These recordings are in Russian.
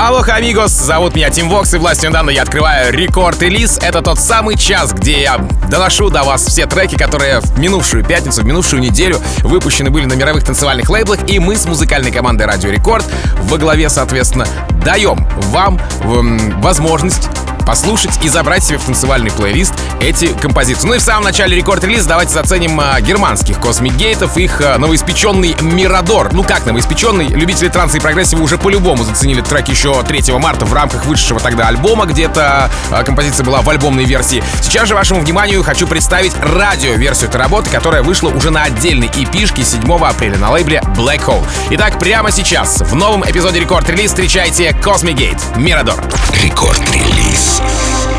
Aloha, amigos! Зовут меня Тим Вокс, и властью, мне данной я открываю Record Release. Это тот самый час, где я доношу до вас все треки, которые в минувшую пятницу, в минувшую неделю выпущены были на мировых танцевальных лейблах, и мы с музыкальной командой Радио Рекорд во главе, соответственно, даем вам м, возможность послушать и забрать себе в танцевальный плейлист эти композиции. Ну и в самом начале рекорд-релиза давайте заценим а, германских Cosmic Гейтов, их а, новоиспеченный Мирадор. Ну как новоиспеченный? Любители транса и прогрессива уже по-любому заценили трек еще 3 марта в рамках вышедшего тогда альбома, где-то а, композиция была в альбомной версии. Сейчас же вашему вниманию хочу представить радио-версию этой работы, которая вышла уже на отдельной эпишке 7 апреля на лейбле Black Hole. Итак, прямо сейчас в новом эпизоде рекорд-релиз встречайте Cosmic Gate Мирадор. Рекорд-релиз. Peace.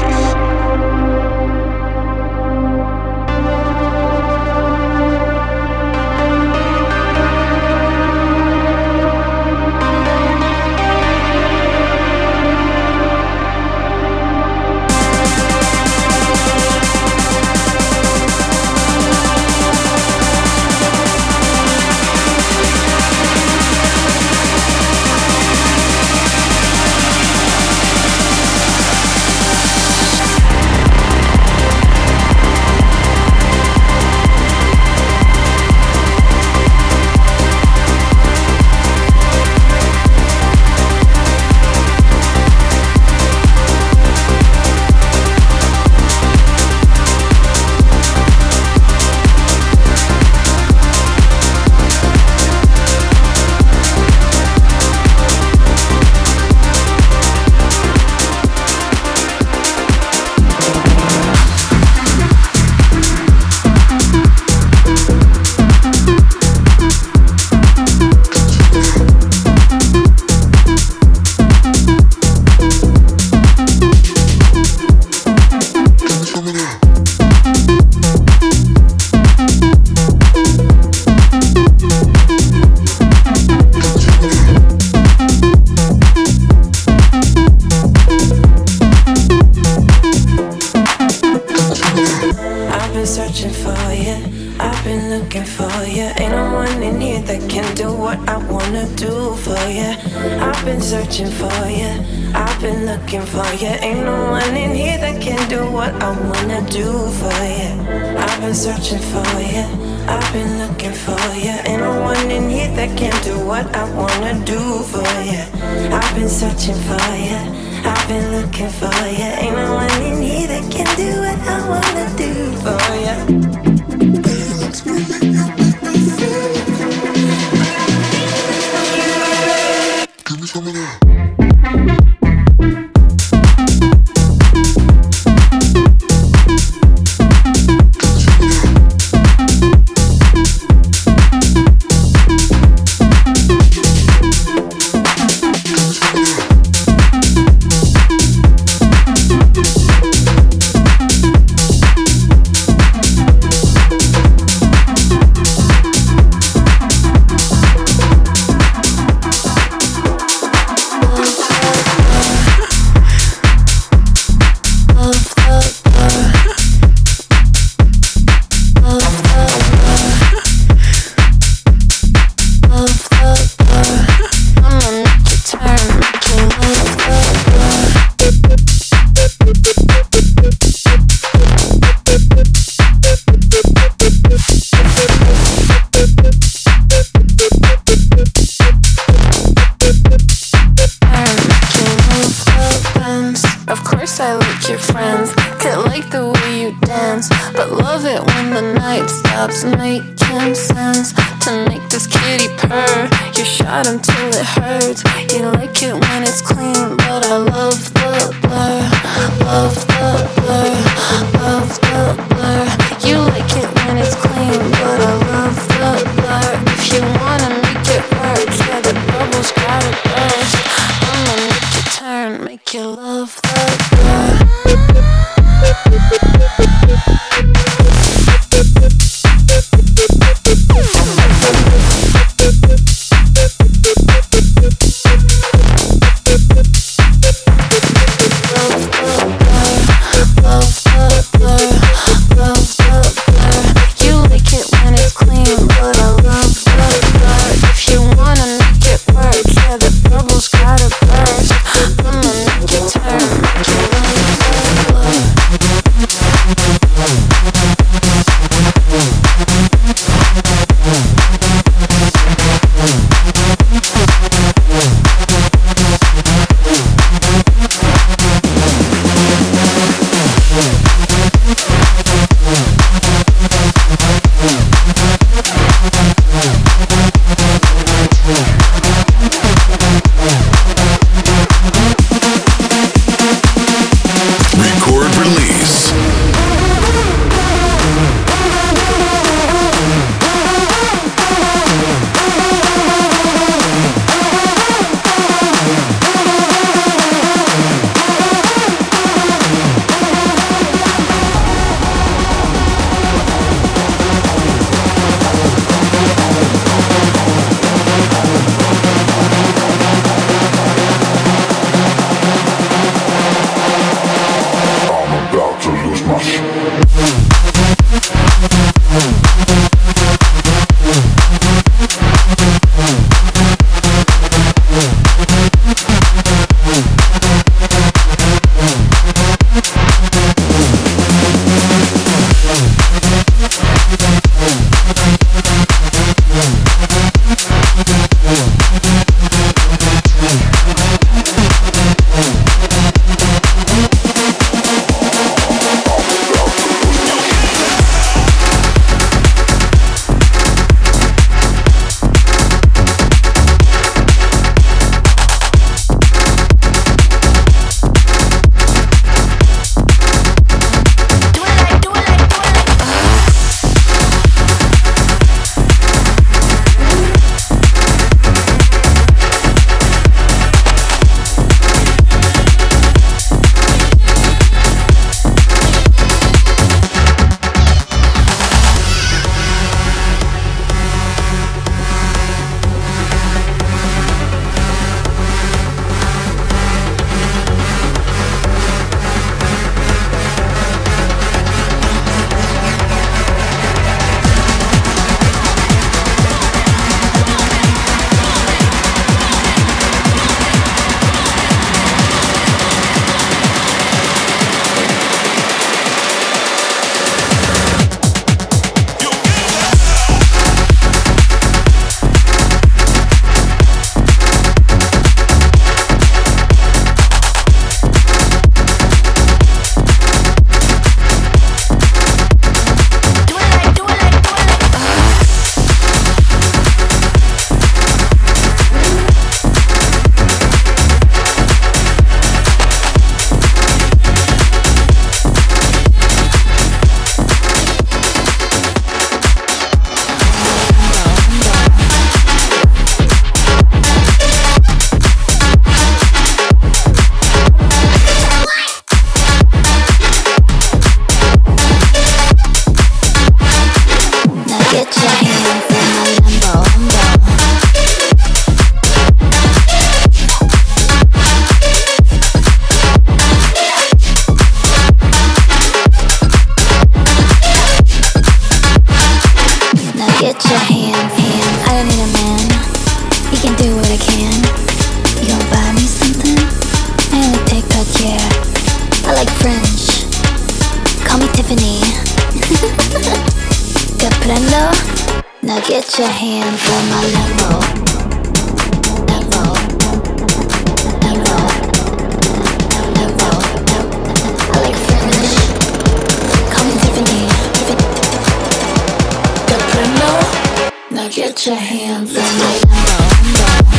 Now get your hands on me.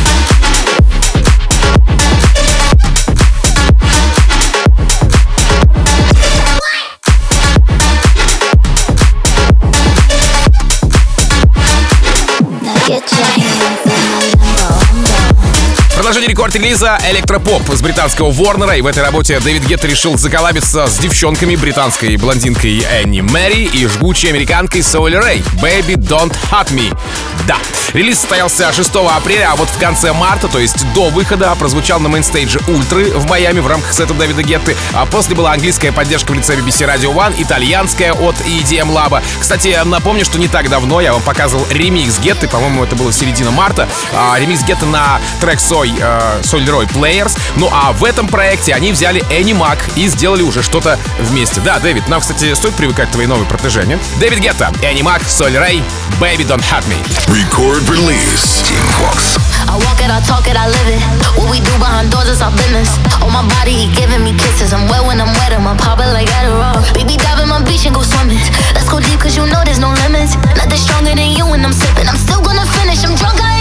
Релиза электропоп с британского Ворнера. И в этой работе Дэвид Гетт решил заколабиться с девчонками британской блондинкой Энни Мэри и жгучей американкой Соули Рэй. Baby Don't Hurt Me. Да, релиз состоялся 6 апреля, а вот в конце марта, то есть до выхода, прозвучал на мейнстейдже Ультры в Майами в рамках сета Дэвида Гетты, а после была английская поддержка в лице BBC Radio One, итальянская от EDM Lab. Кстати, напомню, что не так давно я вам показывал ремикс Гетты, по-моему, это было середина марта, а, ремикс Гетты на трек Сой, э, Соль Leroy Players. Ну а в этом проекте они взяли Энни Мак и сделали уже что-то вместе. Да, Дэвид, нам, кстати, стоит привыкать к твоей новой протеже, Дэвид Гетта, Энни Мак, Соль Рэй, Baby Don't Hurt Me. Record release. Team Fox. I walk it, I talk it, I live it. What we do behind doors is our business. On my body, he giving me kisses. I'm wet when I'm wet, I'm popping like Adderall. Baby, dive in my beach and go swimming. Let's go deep, cause you know there's no limits. Nothing stronger than you when I'm sipping. I'm still gonna finish, I'm drunk, I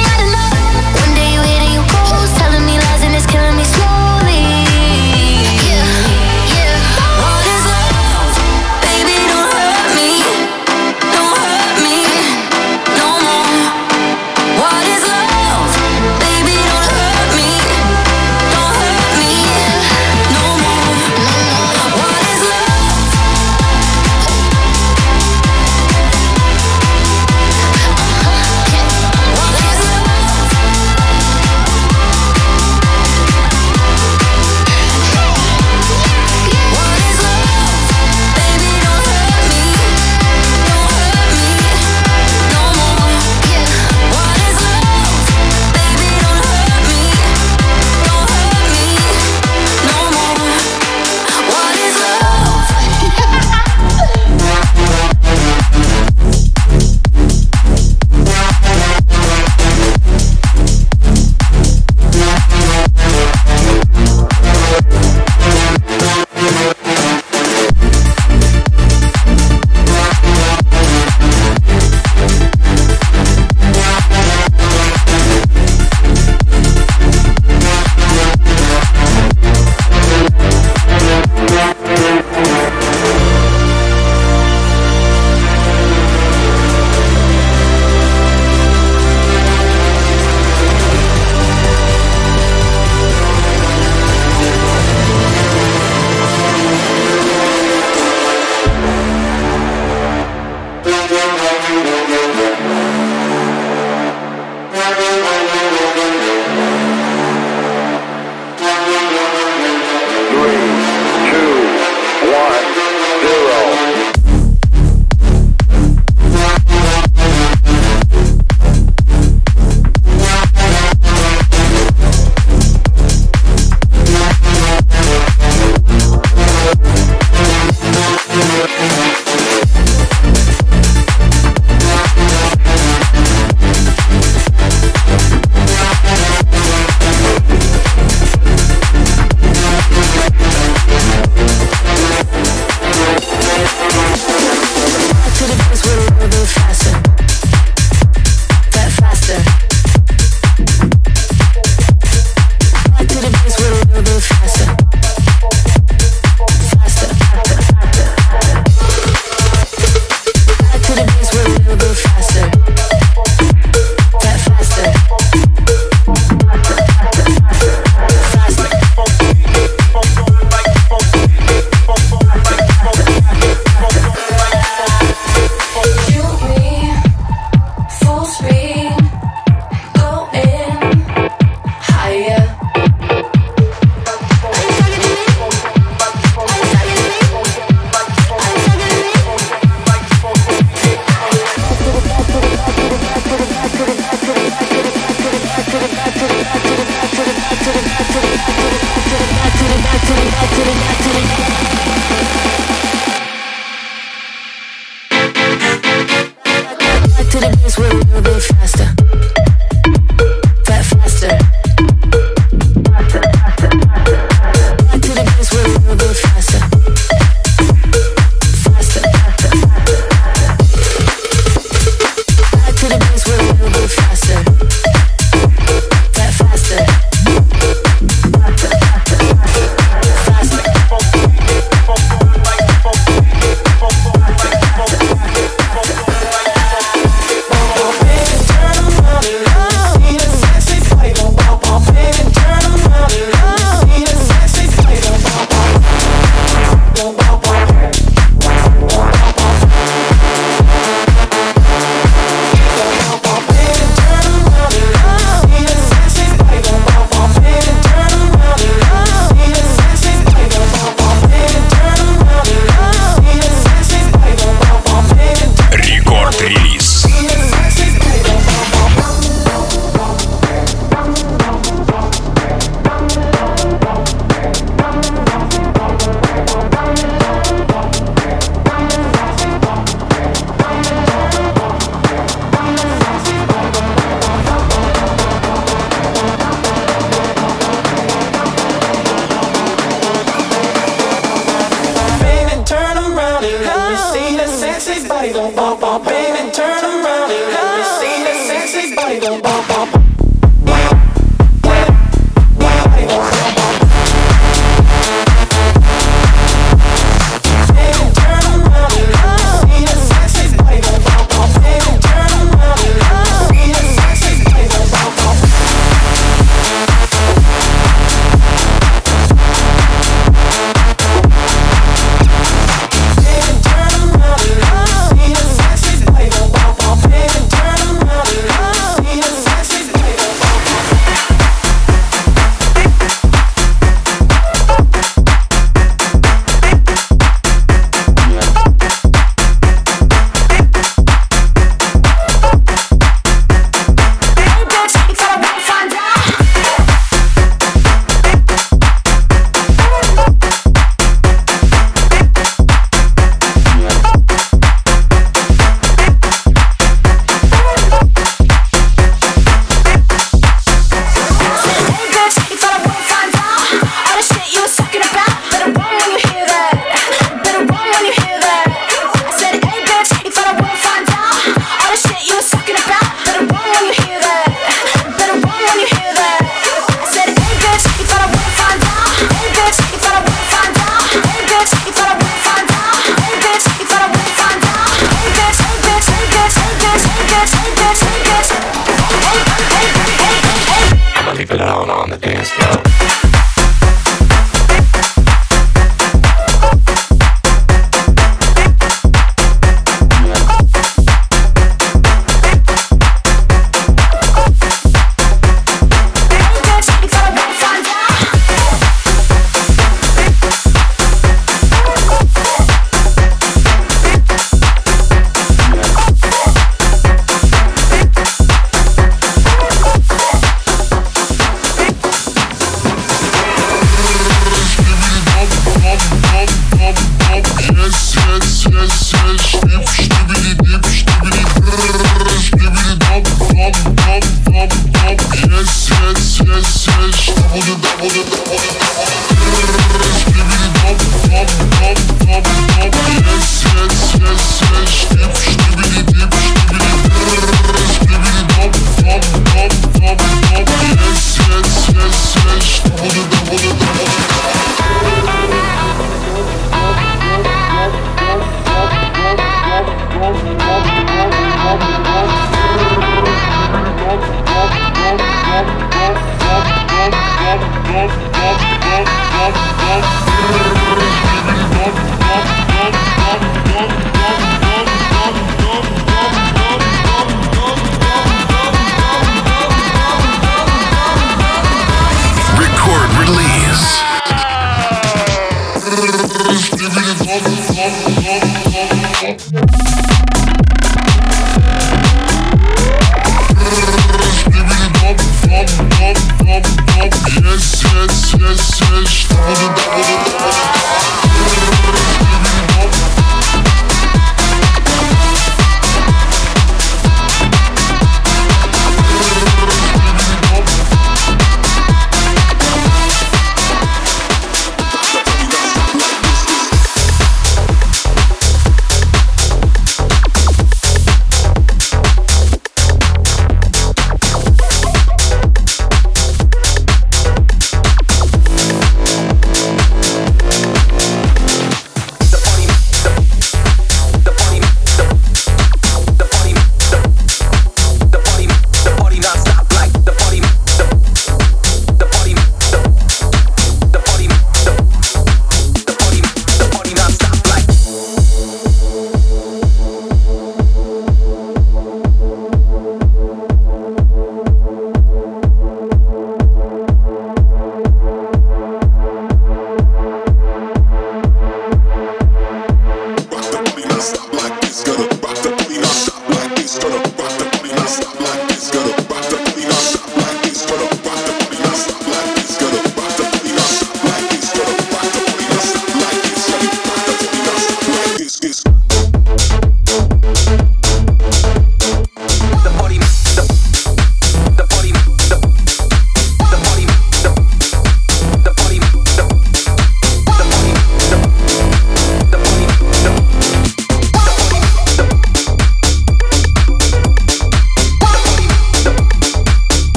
Yeah.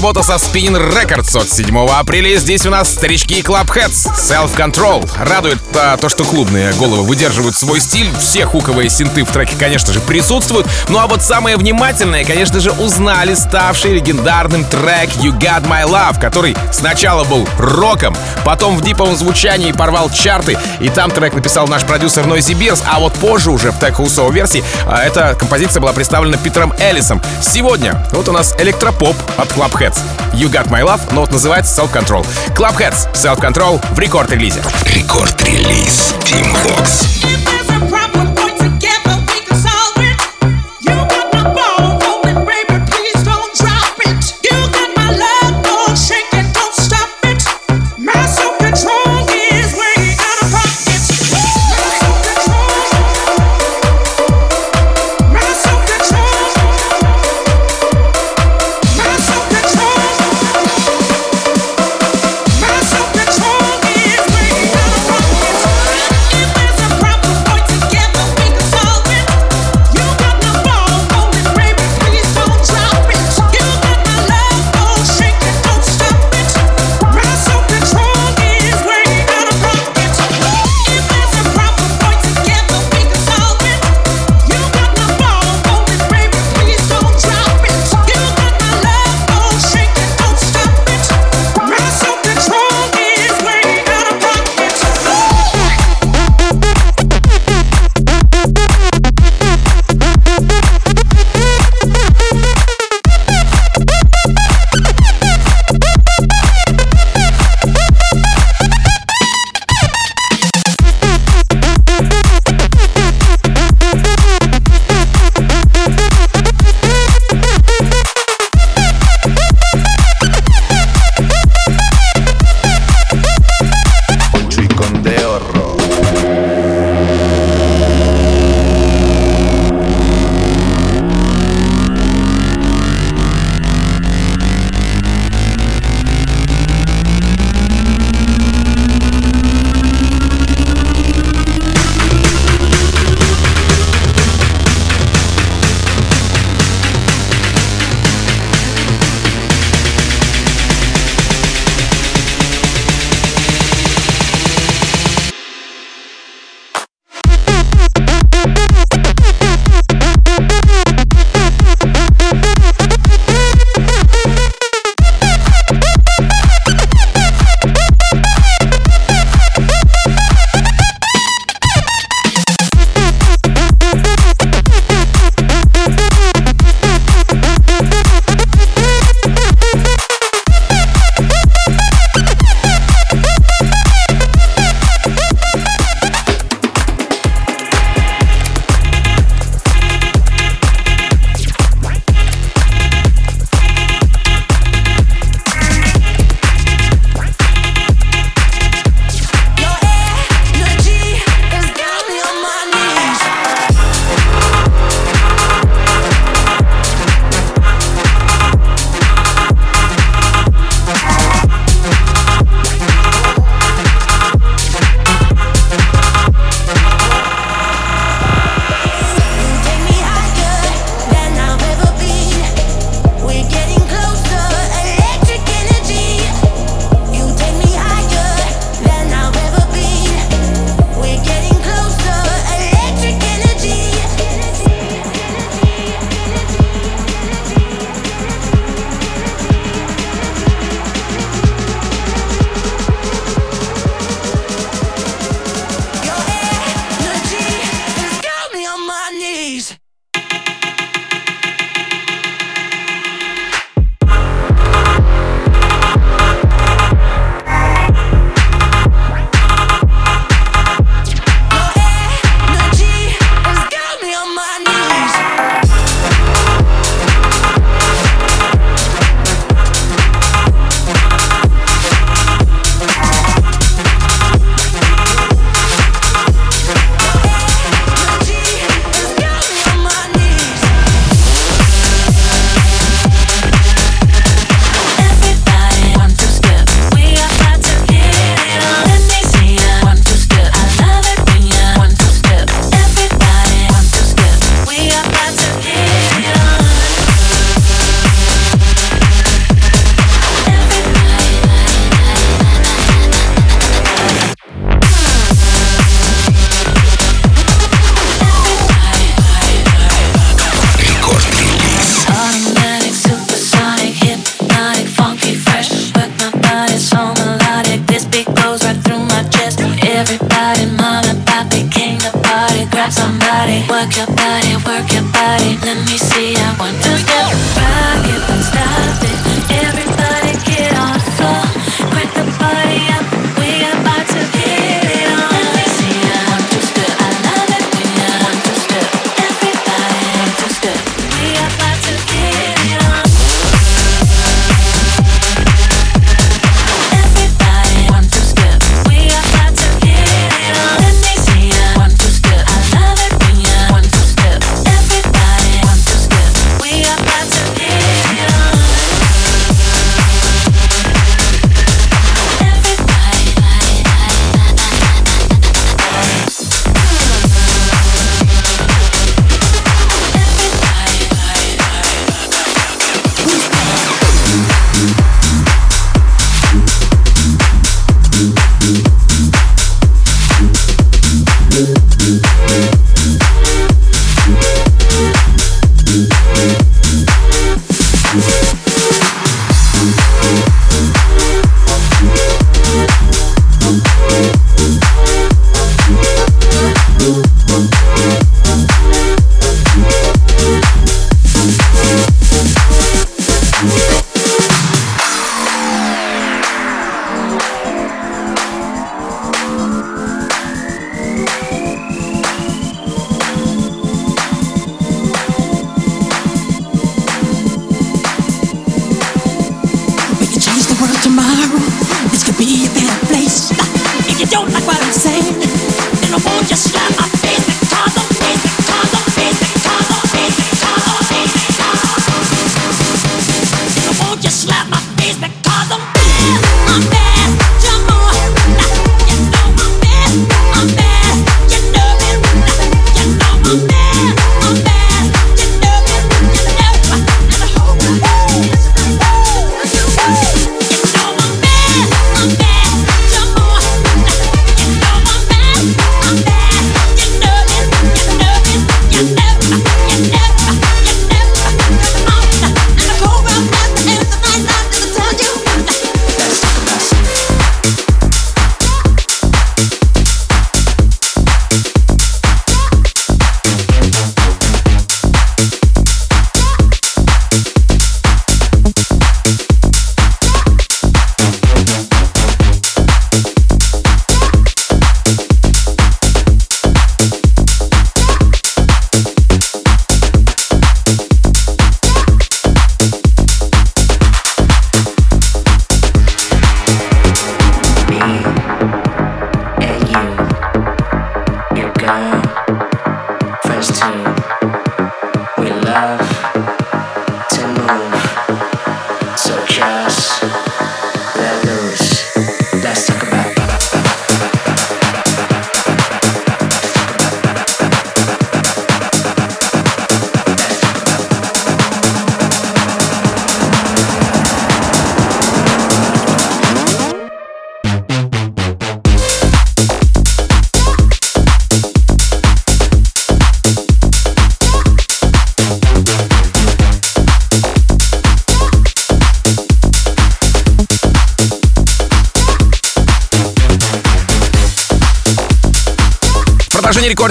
Работа со Spin Records от 7 апреля. Здесь у нас старички Clubheads, Self Control. Радует а, то, что клубные головы выдерживают свой стиль. Все хуковые синты в треке, конечно же, присутствуют. Ну а вот самые внимательные, конечно же, узнали ставший легендарным трек You Got My Love, который сначала был роком, потом в диповом звучании порвал чарты, и там трек написал наш продюсер Noisy Beers, а вот позже уже в Tech House версии а, эта композиция была представлена Питером Эллисом. Сегодня вот у нас электропоп от Clubheads. You Got My Love, но вот называется Self Control. Clubheads Self Control в рекорд-релизе. Рекорд-релиз Team Vox.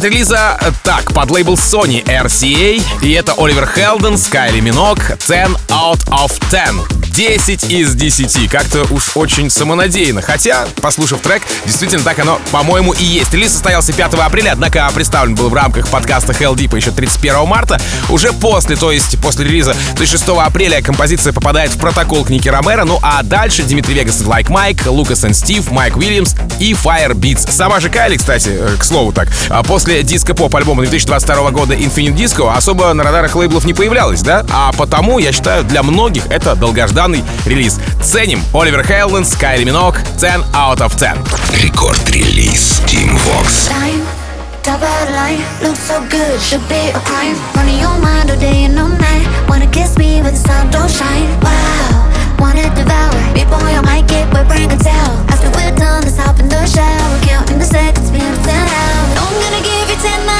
Релиза так, под лейбл Sony RCA, и это Оливер Хелден, Скайли Минок, 10 out of 10. 10 из 10. Как-то уж очень самонадеянно. Хотя, послушав трек, действительно так оно, по-моему, и есть. Релиз состоялся 5 апреля, однако представлен был в рамках подкаста Hell Deep еще 31 марта. Уже после, то есть после релиза, то есть 6 апреля композиция попадает в протокол книги Ромера. Ну а дальше Дмитрий Вегас и Like Mike, Лукас и Стив, Майк Уильямс и Fire Beats. Сама же Кайли, кстати, э, к слову так, а после диско-поп альбома 2022 года Infinite Disco особо на радарах лейблов не появлялась, да? А потому, я считаю, для многих это долгожданный долгожданный релиз. Ценим Оливер Хейланд, Кайли Минок, 10 out of 10. Рекорд-релиз Team Vox. Top of the line, looks so good, should be a crime. Running your mind all day and all night. Wanna kiss me, but the sun don't shine. Wow, wanna devour. Me boy, I might get wet, bring a towel. After we're done, let's hop in the shower. Counting the seconds, been 10 hours. I'm gonna give you 10 out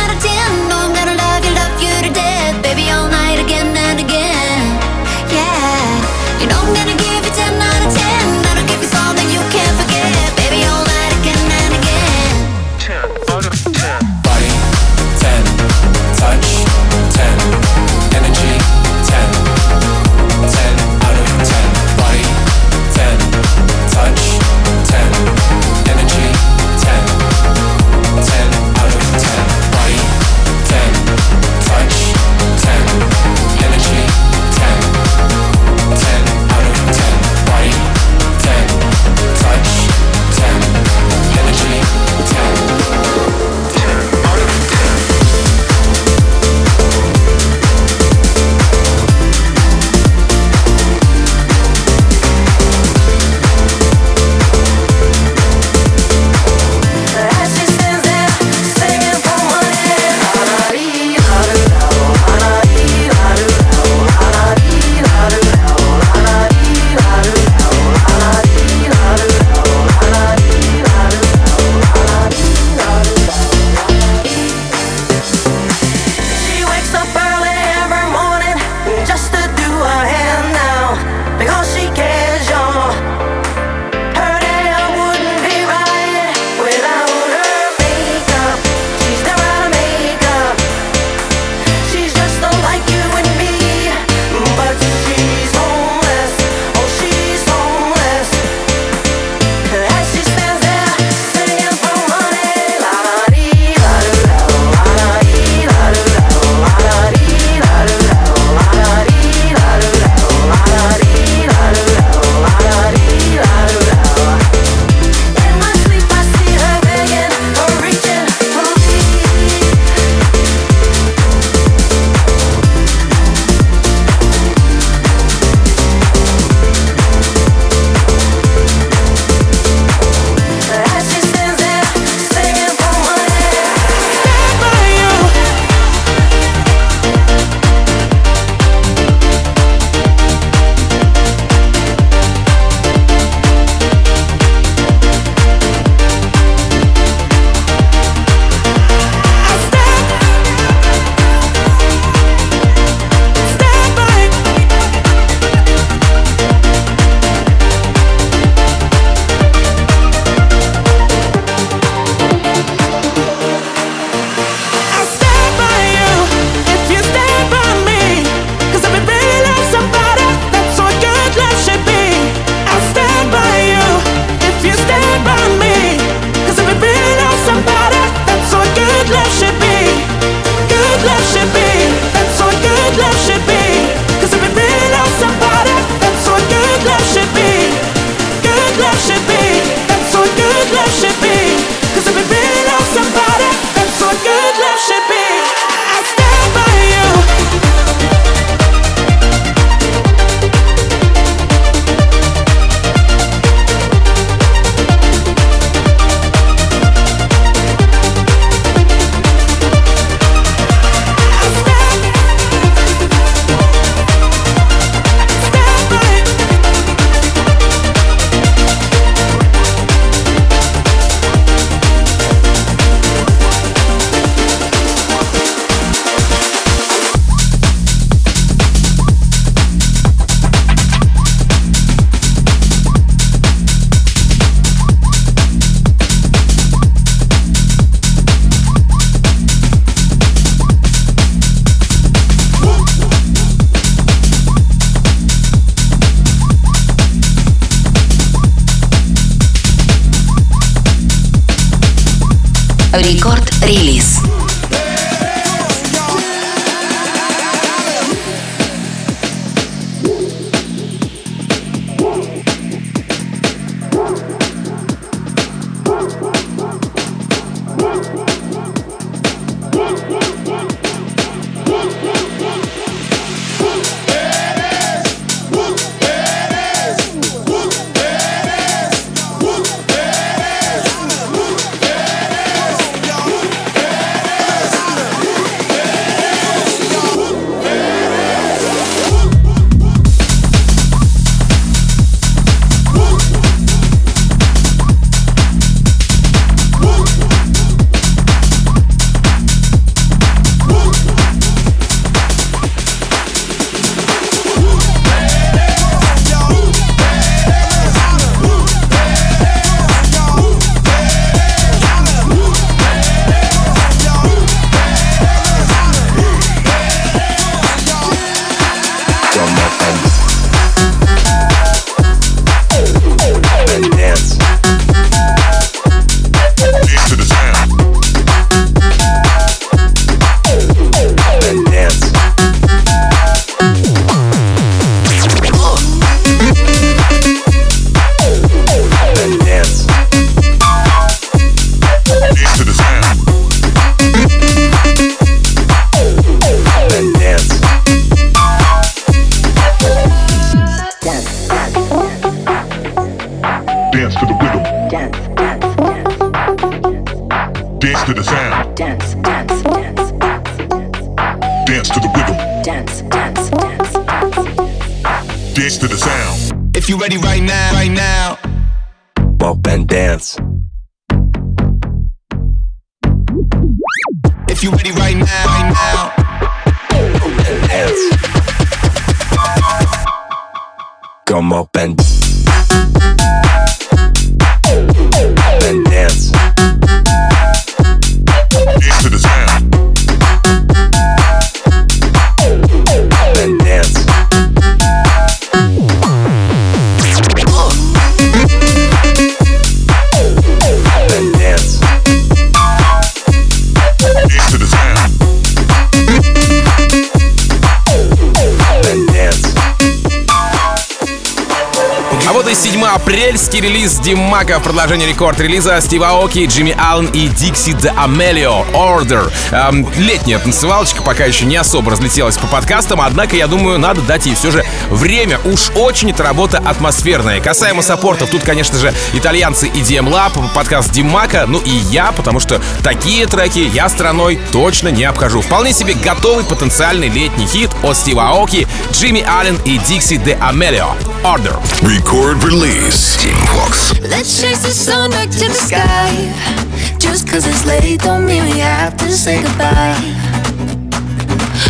love should be Димака в продолжении рекорд-релиза Стива Оки, Джимми Аллен и Дикси де Амелио Order. Эм, летняя танцевалочка пока еще не особо разлетелась по подкастам, однако, я думаю, надо дать ей все же время. Уж очень эта работа атмосферная. Касаемо саппортов, тут, конечно же, итальянцы и DM Lab, подкаст Димака, ну и я, потому что такие треки я страной точно не обхожу. Вполне себе готовый потенциальный летний хит от Стива Оки, Джимми Аллен и Дикси де Амелио Order. Record release. Team Fox. Let's chase the sun back to the sky. Just cause it's late don't mean we have to say goodbye.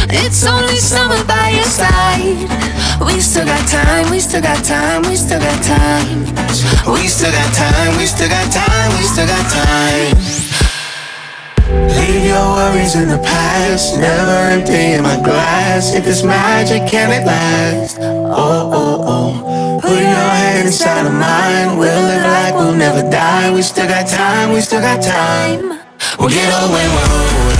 It's only summer by your side. We still got time, we still got time, we still got time. We still got time, we still got time, we still got time. Leave your worries in the past, never empty in my glass. If it's magic, can it last? Oh, oh, oh. Put your head inside of mine. We'll live like we'll never die. We still got time, we still got time. We'll get when we're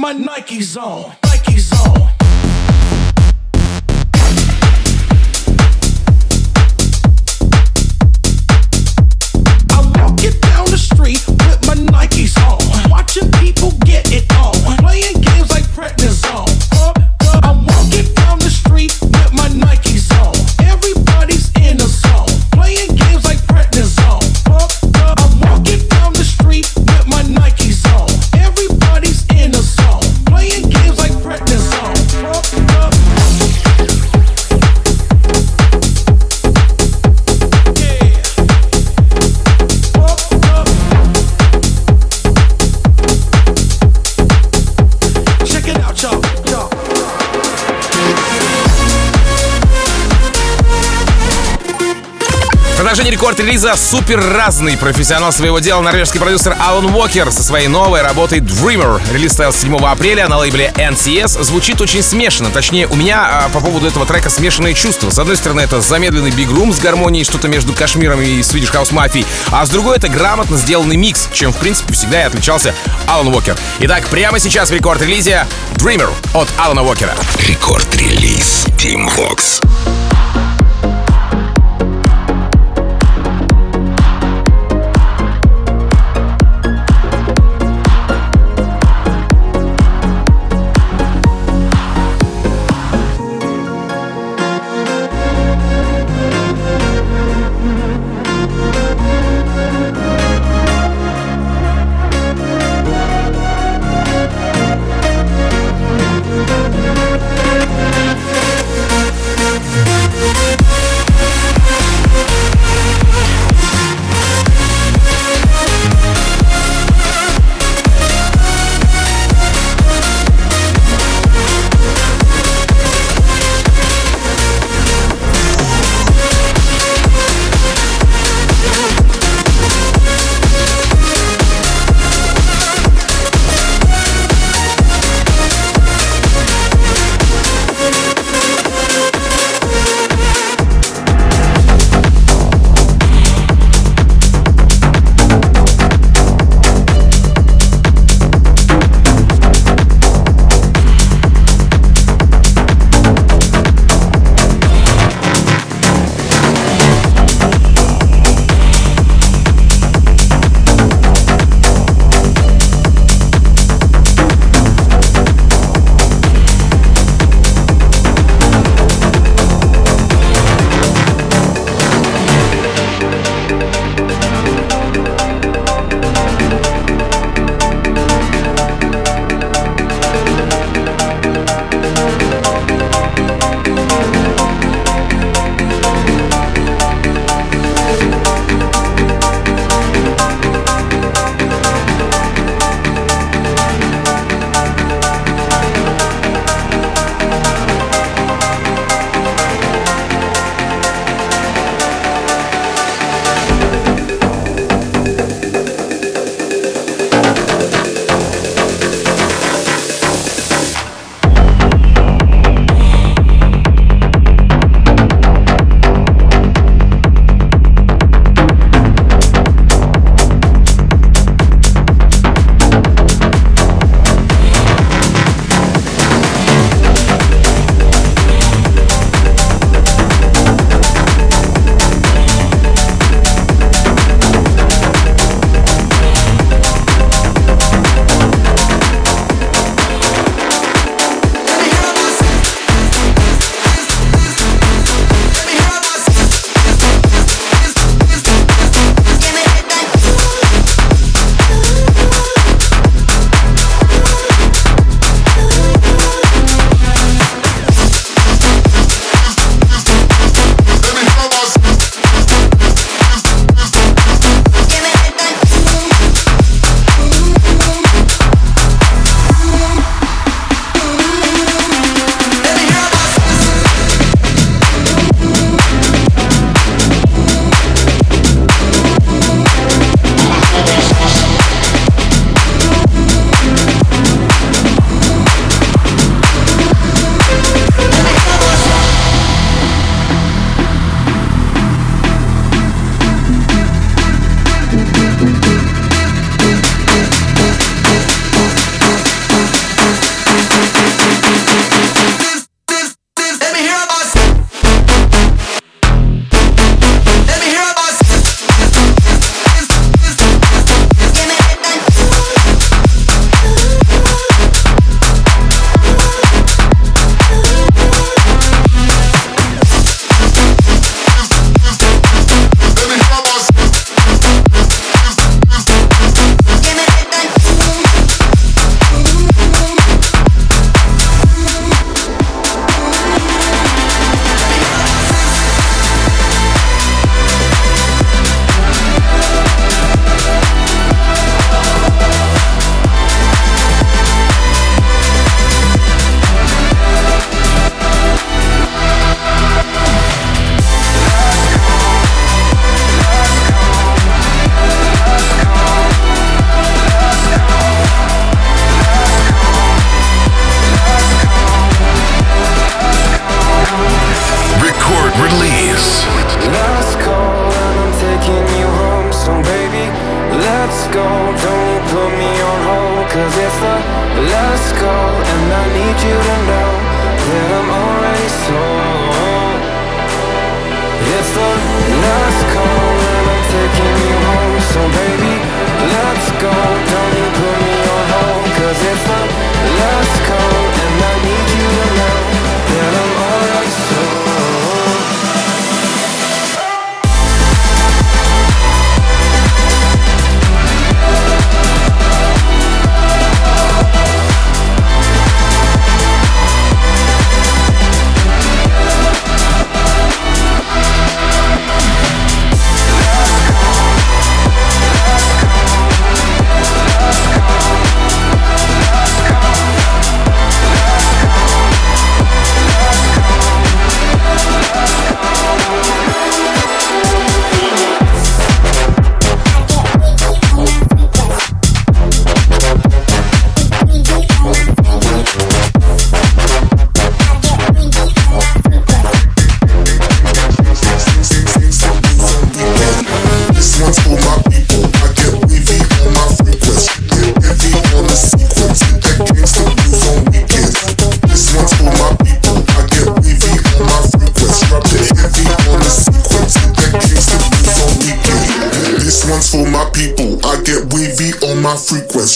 my Nikes on. Продолжение Record Release'а супер разный профессионал своего дела норвежский продюсер Алан Уокер со своей новой работой Dreamer. Релиз состоялся 7 апреля на лейбле NCS. Звучит очень смешно. Точнее, у меня а, по поводу этого трека смешанные чувства. С одной стороны, это замедленный Room с гармонией, что-то между Кашмиром и Swedish House Mafia. А с другой, это грамотно сделанный микс, чем, в принципе, всегда и отличался Алан Уокер. Итак, прямо сейчас в Record Release'е Dreamer от Алана Уокера. Record Release. Тим Вокс.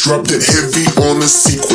dropped it heavy on the sequel.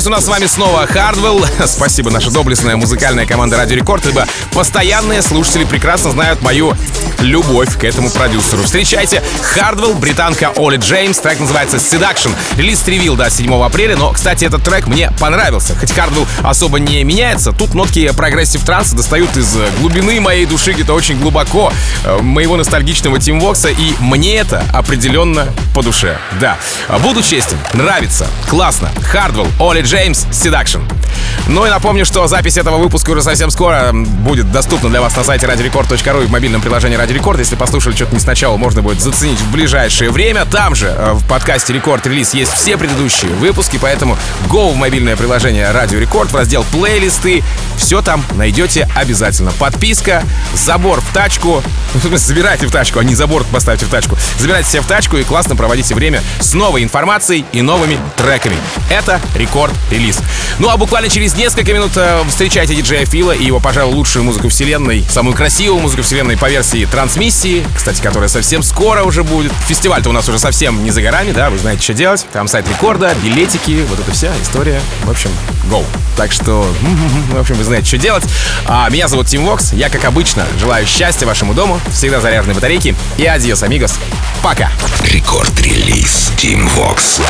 Занавес у нас с вами снова Хардвелл. Спасибо, наша доблестная музыкальная команда Радио Рекорд, ибо постоянные слушатели прекрасно знают мою любовь к этому продюсеру. Встречайте, Хардвелл, британец Оли Джеймс, трек называется Seduction. Релиз Revealed, 7 апреля, но, кстати, этот трек мне понравился. Хоть Хардвелл особо не меняется, тут нотки прогрессив транса достают из глубины моей души где-то очень глубоко э, моего ностальгичного Тим Вокса, и мне это определенно по душе. Да, буду честен, нравится, классно. Хардвелл, Оли Джеймс, Seduction. Ну и напомню, что запись этого выпуска уже совсем скоро будет доступна для вас на сайте radiorecord.ru и в мобильном приложении Радио Рекорд. Если послушали что-то не сначала, можно будет заценить в ближайшее время. Там же э, в подкасте Record Release есть все предыдущие выпуски, поэтому go в мобильное приложение Радио Рекорд в раздел плейлисты. Все там найдете обязательно. Подписка, забор в тачку. Забирайте в тачку, а не забор поставьте в тачку. Забирайте себе в тачку и классно проводите время с новой информацией и новыми треками. Это Рекорд Релиз. Ну а буквально через несколько минут э, встречайте диджея Фила и его, пожалуй, лучшую музыку вселенной, самую красивую музыку вселенной по версии трансмиссии, кстати, которая совсем скоро уже будет. Фестиваль-то у нас уже совсем не за горами, да, вы знаете, что делать. Там сайт рекорда, билетики, вот эта вся история. В общем, go. Так что, в общем, вы знаете, что делать. А, меня зовут Тим Вокс. Я, как обычно, желаю счастья вашему дому, всегда заряженной батарейки. И adiós, amigos. Пока. Record Release. Тим Вокс.